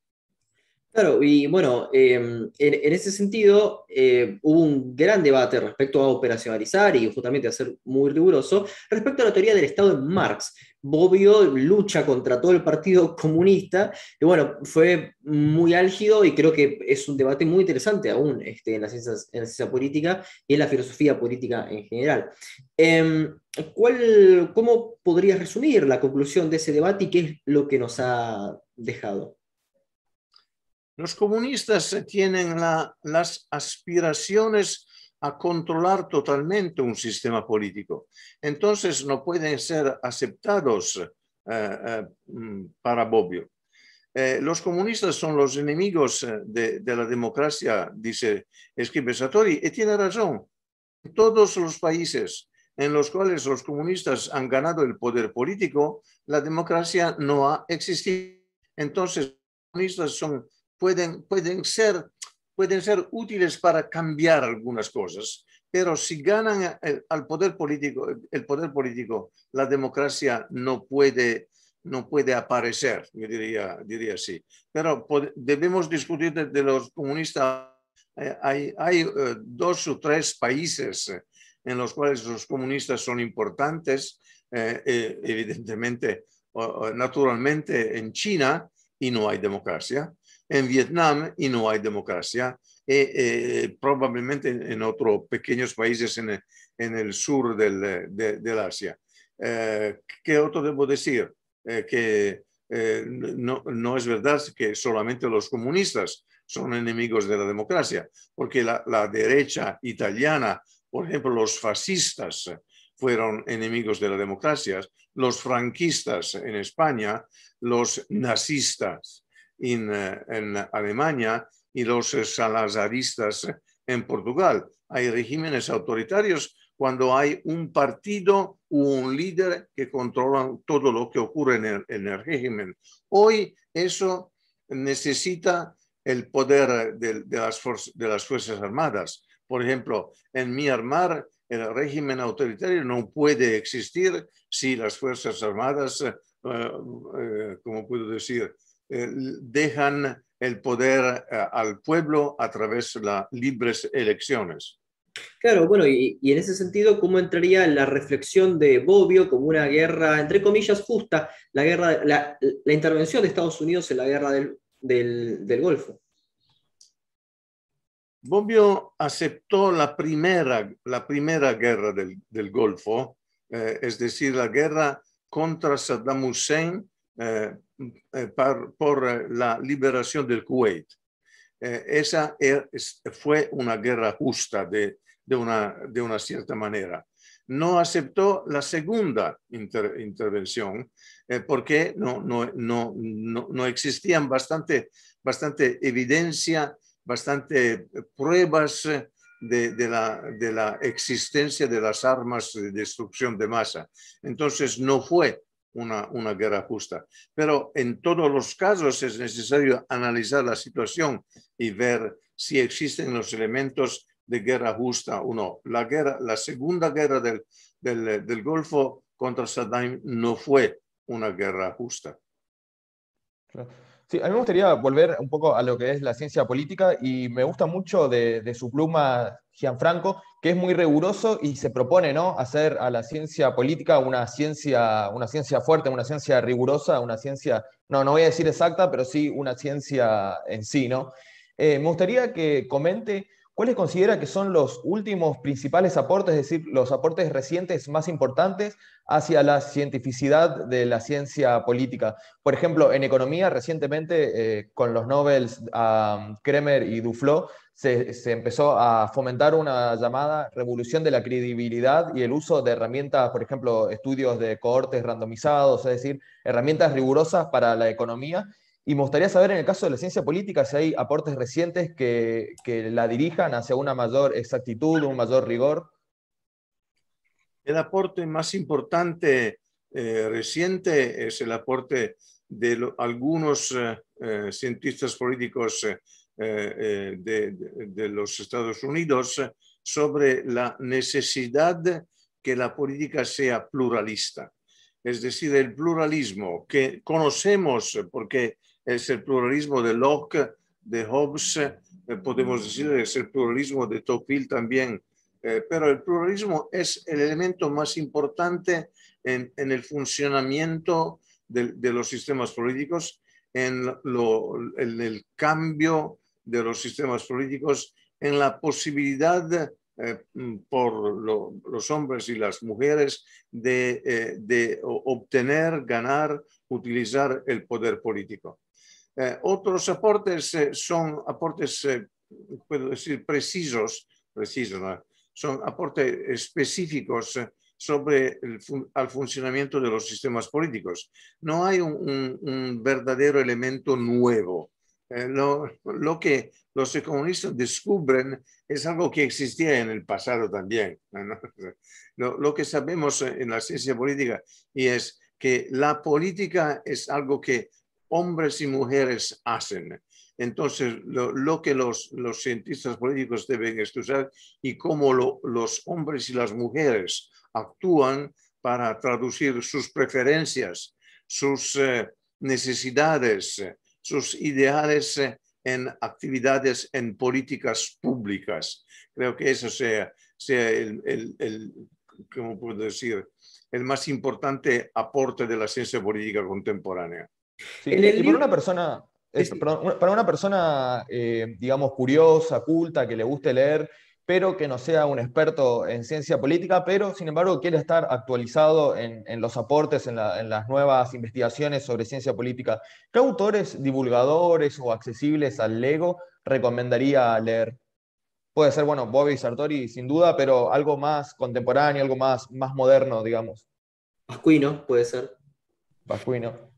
Claro, y bueno, em, en, ese sentido eh, hubo un gran debate respecto a operacionalizar y justamente a ser muy riguroso respecto a la teoría del Estado en Marx. Bobbio lucha contra todo el Partido Comunista y bueno, fue muy álgido y creo que es un debate muy interesante aún este, en, la ciencia política y en la filosofía política en general. Em, ¿cuál, ¿Cómo podrías resumir la conclusión de ese debate y qué es lo que nos ha dejado? Los comunistas tienen las aspiraciones a controlar totalmente un sistema político. Entonces no pueden ser aceptados eh, eh, mm, para Bobbio. Eh, los comunistas son los enemigos de, la democracia, dice escribe Satori, y tiene razón. En todos los países en los cuales los comunistas han ganado el poder político, la democracia no ha existido. Entonces, los comunistas son pueden, pueden, ser, pueden ser útiles para cambiar algunas cosas, pero si ganan el, al poder político, el poder político, la democracia no puede, no puede aparecer, yo diría, diría así. Pero debemos discutir de, los comunistas. Eh, hay, hay eh, dos o tres países en los cuales los comunistas son importantes, eh, evidentemente, naturalmente en China, y no hay democracia en Vietnam y no hay democracia. Eh, eh, probablemente en, otros pequeños países en, en el sur del, de, Asia. Eh, ¿Qué otro debo decir? que no, no, es verdad que solamente los comunistas son enemigos de la democracia, porque la, la derecha italiana, por ejemplo, los fascistas fueron enemigos de la democracia, los franquistas en España, los nazistas eh, en, Alemania y los salazaristas en Portugal. Hay regímenes autoritarios cuando hay un partido o un líder que controla todo lo que ocurre en el, régimen. Hoy eso necesita el poder de, las, de las Fuerzas Armadas. Por ejemplo, en Myanmar el régimen autoritario no puede existir si las Fuerzas Armadas, eh, eh, como puedo decir, eh, dejan el poder al pueblo a través de las libres elecciones. Claro, bueno, y, en ese sentido, ¿cómo entraría la reflexión de Bobbio como una guerra, entre comillas, justa, la, guerra, la, intervención de Estados Unidos en la guerra del, del Golfo? Bobbio aceptó la primera, la primera guerra del, del Golfo, eh, es decir, la guerra contra Saddam Hussein eh, eh, por la liberación del Kuwait. esa fue una guerra justa de, de, una, de una cierta manera. No aceptó la segunda intervención porque no, no, no, no, existían bastante, bastante evidencia bastante pruebas de, la, de la existencia de las armas de destrucción de masa. Entonces no fue una, una, guerra justa. Pero en todos los casos es necesario analizar la situación y ver si existen los elementos de guerra justa o no. La, guerra, la segunda guerra del, del, del Golfo contra Saddam no fue una guerra justa. Sí, a mí me gustaría volver un poco a lo que es la ciencia política y me gusta mucho de, su pluma Gianfranco, que es muy riguroso y se propone ¿no? hacer a la ciencia política una ciencia, una ciencia fuerte, una ciencia rigurosa, una ciencia, no, no voy a decir exacta, pero sí una ciencia en sí. ¿no? Eh, me gustaría que comente ¿Cuáles considera que son los últimos principales aportes, es decir, los aportes recientes más importantes hacia la cientificidad de la ciencia política? Por ejemplo, en economía, recientemente, eh, con los Nobels um, Kremer y Duflo, se, empezó a fomentar una llamada revolución de la credibilidad y el uso de herramientas, por ejemplo, estudios de cohortes randomizados, es decir, herramientas rigurosas para la economía y me gustaría saber en el caso de la ciencia política si hay aportes recientes que, que la dirijan hacia una mayor exactitud, un mayor rigor. El aporte más importante eh, reciente es el aporte de algunos eh, eh, cientistas políticos de, de, los Estados Unidos sobre la necesidad que la política sea pluralista. Es decir, el pluralismo que conocemos porque es el pluralismo de Locke, de Hobbes, eh, podemos decir, es el pluralismo de Tocqueville también. Eh, pero el pluralismo es el elemento más importante en, el funcionamiento de, los sistemas políticos, en, en, el cambio de los sistemas políticos, en la posibilidad eh, por los hombres y las mujeres de obtener, ganar, utilizar el poder político. Eh, otros aportes eh, son aportes, eh, puedo decir, precisos, precisos son aportes específicos sobre el, funcionamiento de los sistemas políticos. No hay un, verdadero elemento nuevo. Lo, lo, que los economistas descubren es algo que existía en el pasado también. Lo, lo, que sabemos en la ciencia política y es que la política es algo que hombres y mujeres hacen. Entonces, lo, que los, los, cientistas políticos deben estudiar y cómo los hombres y las mujeres actúan para traducir sus preferencias, sus eh, necesidades, sus ideales eh, en actividades, en políticas públicas. Creo que eso sea, sea el, el, el ¿cómo puedo decir? El más importante aporte de la ciencia política contemporánea y para una persona, para una persona, eh, digamos, curiosa, culta, que le guste leer, pero que no sea un experto en ciencia política, pero sin embargo quiere estar actualizado en, los aportes, en, las nuevas investigaciones sobre ciencia política, ¿qué autores divulgadores o accesibles al Lego recomendaría leer? Puede ser, bueno, Bobby Sartori sin duda, pero algo más contemporáneo, algo más, más moderno, digamos. Pascuino, puede ser. Pascuino.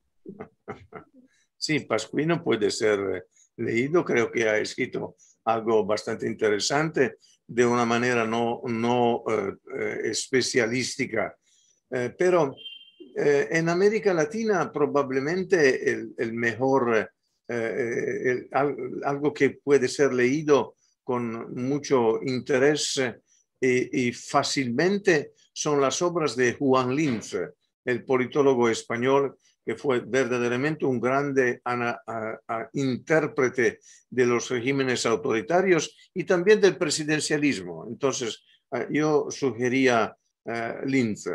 Sí, Pascuino puede ser eh, leído, creo que ha escrito algo bastante interesante de una manera no, no eh, eh, especialística, pero en América Latina probablemente el, mejor eh, algo que puede ser leído con mucho interés y, fácilmente son las obras de Juan Linz, el politólogo español que fue verdaderamente un grande intérprete de los regímenes autoritarios y también del presidencialismo. Entonces, yo sugería Linz.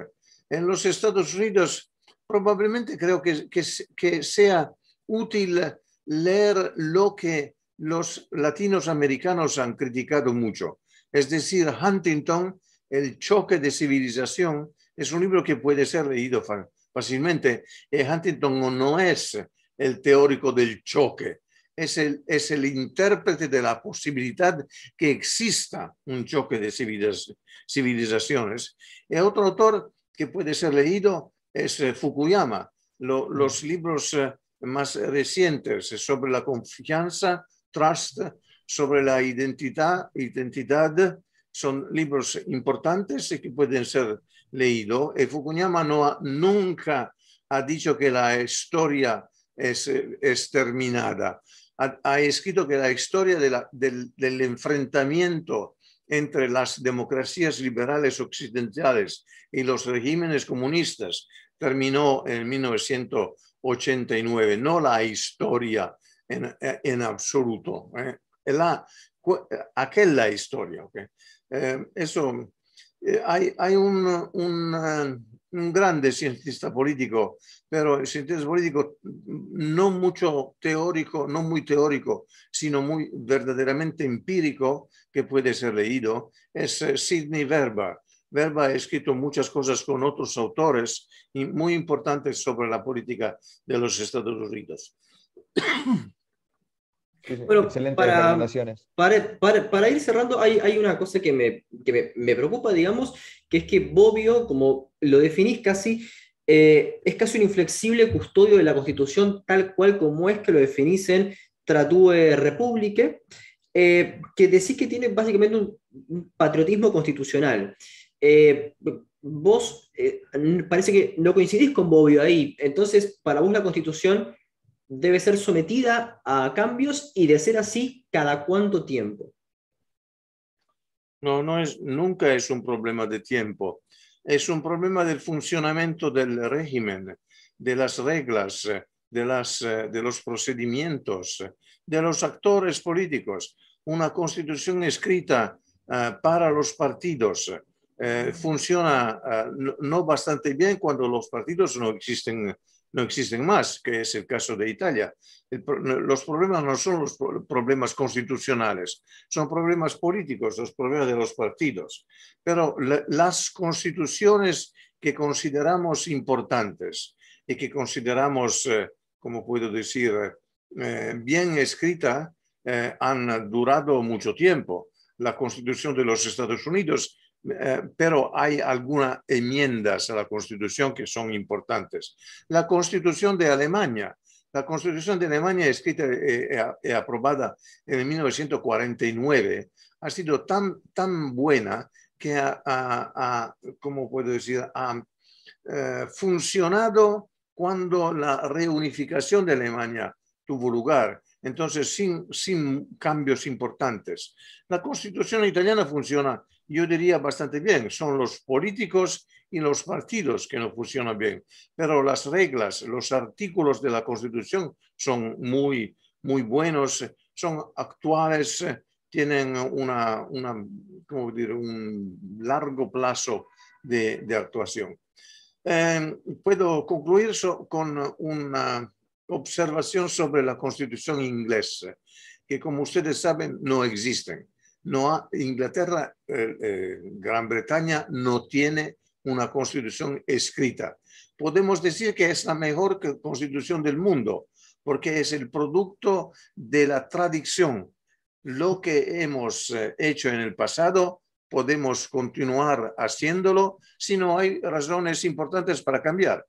En los Estados Unidos, probablemente creo que, que sea útil leer lo que los latinos americanos han criticado mucho. Es decir, Huntington, El choque de civilización, es un libro que puede ser leído fácilmente. Huntington no es el teórico del choque, es el, es el intérprete de la posibilidad que exista un choque de civilizaciones. Otro autor que puede ser leído es eh, Fukuyama. los libros eh, más recientes sobre la confianza, trust, sobre la identidad, identidad son libros importantes y que pueden ser leídos. Y Fukuyama no nunca ha dicho que la historia es, es terminada. Ha, escrito que la historia del, enfrentamiento entre las democracias liberales occidentales y los regímenes comunistas terminó en 1900 89, no la historia en, en absoluto. Eh. La, aquella historia. Eh, eso, eh, hay, hay un, un, un, grande cientista político, pero el cientista político no mucho teórico, no muy teórico, sino muy verdaderamente empírico, que puede ser leído, es Sidney Verba. Verba ha escrito muchas cosas con otros autores muy importantes sobre la política de los Estados Unidos. Bueno, para, para, para, ir cerrando, hay, hay una cosa que, me, que me, preocupa, digamos, que es que Bobbio, como lo definís casi, eh, es casi un inflexible custodio de la Constitución tal cual como es que lo definís en Tratue Republique, eh, que decís que tiene básicamente un patriotismo constitucional. Eh, vos parece que no coincidís con Bobbio ahí, entonces para vos la constitución debe ser sometida a cambios y de ser así, ¿cada cuánto tiempo? No, no es, nunca es un problema de tiempo, es un problema del funcionamiento del régimen, de las reglas, de, las, de los procedimientos, de los actores políticos. Una constitución escrita eh, para los partidos, eh, funciona eh, no, bastante bien cuando los partidos no existen, no existen más, que es el caso de Italia. los problemas no son los problemas constitucionales, son problemas políticos, los problemas de los partidos. Pero las constituciones que consideramos importantes y que consideramos, eh, como puedo decir, bien escrita, han durado mucho tiempo. La constitución de los Estados Unidos eh, pero hay algunas enmiendas a la Constitución que son importantes. La Constitución de Alemania. La Constitución de Alemania, escrita y aprobada en 1949, ha sido tan, tan buena que ha, ¿cómo puedo decir?, ha eh, funcionado cuando la reunificación de Alemania tuvo lugar. Entonces, sin, sin cambios importantes. La Constitución italiana funciona yo diría bastante bien. Son los políticos y los partidos que no funcionan bien. Pero las reglas, los artículos de la Constitución son muy, muy buenos, son actuales, tienen una, una decir? un largo plazo de, actuación. Em, puedo concluir con una observación sobre la Constitución inglesa, que como ustedes saben no existen no Inglaterra, eh, eh, Gran Bretaña no tiene una constitución escrita. Podemos decir que es la mejor constitución del mundo porque es el producto de la tradición. Lo que hemos eh, hecho en el pasado podemos continuar haciéndolo si no hay razones importantes para cambiar.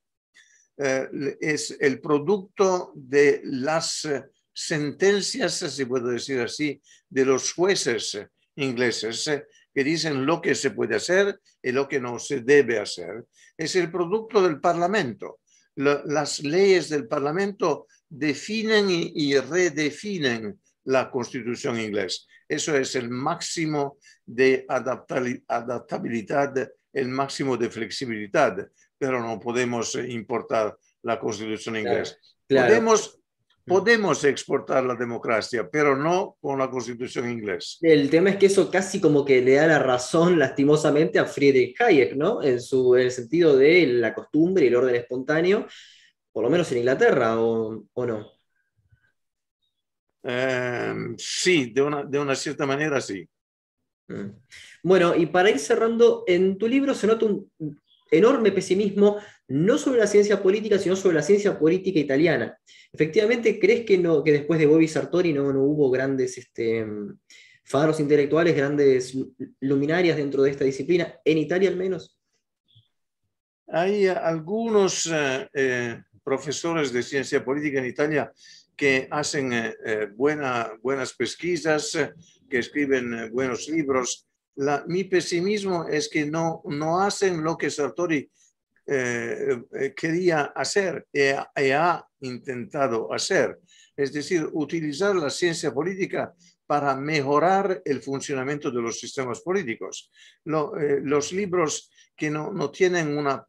es el producto de las sentencias, si puedo decir así, de los jueces ingleses eh, que dicen lo que se puede hacer y lo que no se debe hacer. Es el producto del Parlamento. las leyes del Parlamento definen y, redefinen la constitución inglesa. Eso es el máximo de adaptabilidad, el máximo de flexibilidad, pero no podemos importar la constitución inglesa. Podemos Podemos exportar la democracia, pero no con la constitución inglesa. El tema es que eso casi como que le da la razón lastimosamente a Friedrich Hayek, ¿no? En, su, el sentido de la costumbre y el orden espontáneo, por lo menos en Inglaterra, ¿o, no? Em, sí, de una, de una cierta manera sí. Mm. Bueno, y para ir cerrando, en tu libro se nota un enorme pesimismo, no sobre la ciencia política, sino sobre la ciencia política italiana. Efectivamente, ¿crees que, no, que después de Bobby Sartori no, no hubo grandes este, faros intelectuales, grandes luminarias dentro de esta disciplina, en Italia al menos? Hay algunos eh, eh, profesores de ciencia política en Italia que hacen eh, buenas pesquisas, que escriben buenos libros, mi pesimismo es que no, no hacen lo que Sartori eh, eh, quería hacer y, ha intentado hacer, es decir, utilizar la ciencia política para mejorar el funcionamiento de los sistemas políticos. Eh, los libros que no, no tienen una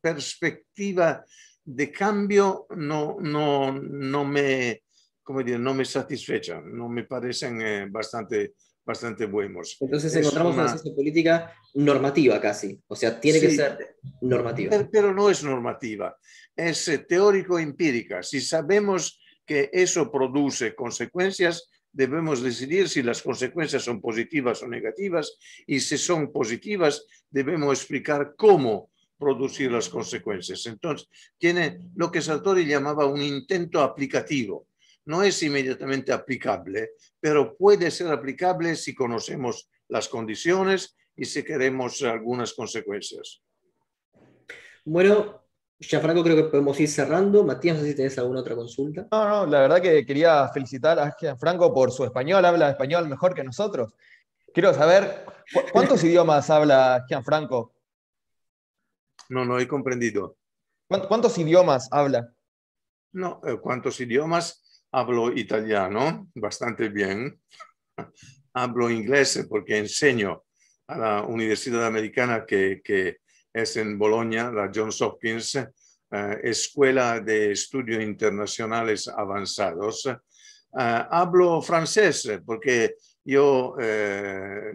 perspectiva de cambio no, no, no, me, como no me satisfechan, no me parecen bastante bastante buenos. Entonces encontramos una, ciencia política normativa casi, o sea, tiene que ser normativa. Pero, no es normativa, es eh, teórico-empírica. Si sabemos que eso produce consecuencias, debemos decidir si las consecuencias son positivas o negativas y si son positivas, debemos explicar cómo producir las consecuencias. Entonces, tiene lo que Sartori llamaba un intento aplicativo no es inmediatamente aplicable, pero puede ser aplicable si conocemos las condiciones y si queremos algunas consecuencias. Bueno, Gianfranco, creo que podemos ir cerrando. Matías, no sé si tenés alguna otra consulta. No, no, la verdad que quería felicitar a Gianfranco por su español, habla español mejor que nosotros. Quiero saber, ¿cuántos idiomas habla Gianfranco? No, no he comprendido. ¿Cuántos idiomas habla? No, eh, ¿cuántos idiomas? Hablo italiano bastante bien, hablo inglés porque enseño a la Universidad Americana que, que es en Bologna, la Johns Hopkins, eh, Escuela de Estudios Internacionales Avanzados. Eh, hablo francés porque yo eh,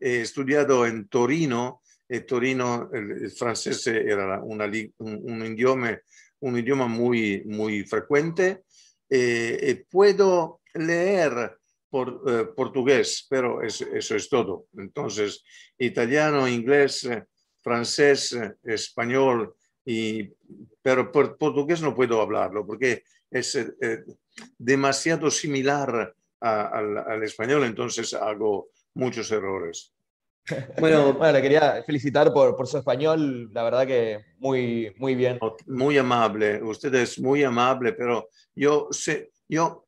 he estudiado en Torino, y Torino, el, francés era una, un, idioma, un idioma muy, muy frecuente eh, eh, puedo leer eh, portugués, pero eso es todo. Entonces, italiano, inglés, francés, español, y, pero por portugués no puedo hablarlo porque es demasiado similar al, español, entonces hago muchos errores. Bueno, bueno, le quería felicitar por, por, su español, la verdad que muy, muy bien. Muy amable, usted es muy amable, pero yo sé, yo,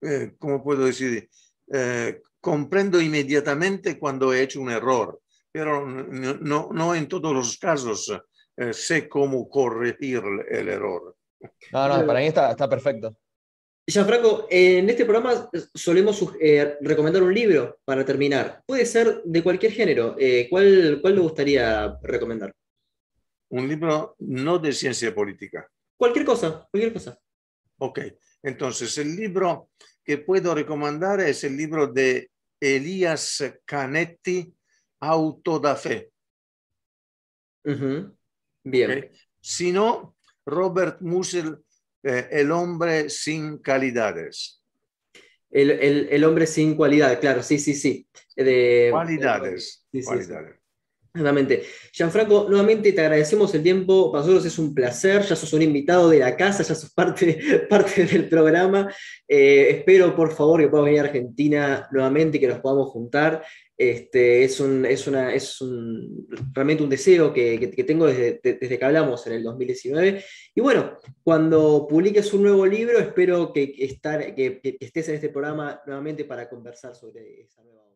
eh, ¿cómo puedo decir? Eh, comprendo inmediatamente cuando he hecho un error, pero no, no en todos los casos eh, sé cómo corregir el error. No, no, para mí está, está perfecto. Gianfranco, en este programa solemos eh, recomendar un libro para terminar. Puede ser de cualquier género. Eh, ¿cuál, ¿Cuál le gustaría recomendar? Un libro no de ciencia política. Cualquier cosa, cualquier cosa. Ok, entonces el libro que puedo recomendar es el libro de Elías Canetti, Auto da Fe. Bien. Si no, Robert Musil eh, el hombre sin calidades. El, hombre sin cualidades, claro, sí, sí, sí. De, cualidades. Sí, cualidades. Exactamente. Gianfranco, nuevamente te agradecemos el tiempo. Para nosotros es un placer. Ya sos un invitado de la casa, ya sos parte, parte del programa. Eh, espero, por favor, que puedas venir a Argentina nuevamente y que nos podamos juntar. Este, es, un, es, una, es un, realmente un deseo que, que, tengo desde, desde, que hablamos en el 2019. Y bueno, cuando publiques un nuevo libro, espero que, estar, que estés en este programa nuevamente para conversar sobre esa nueva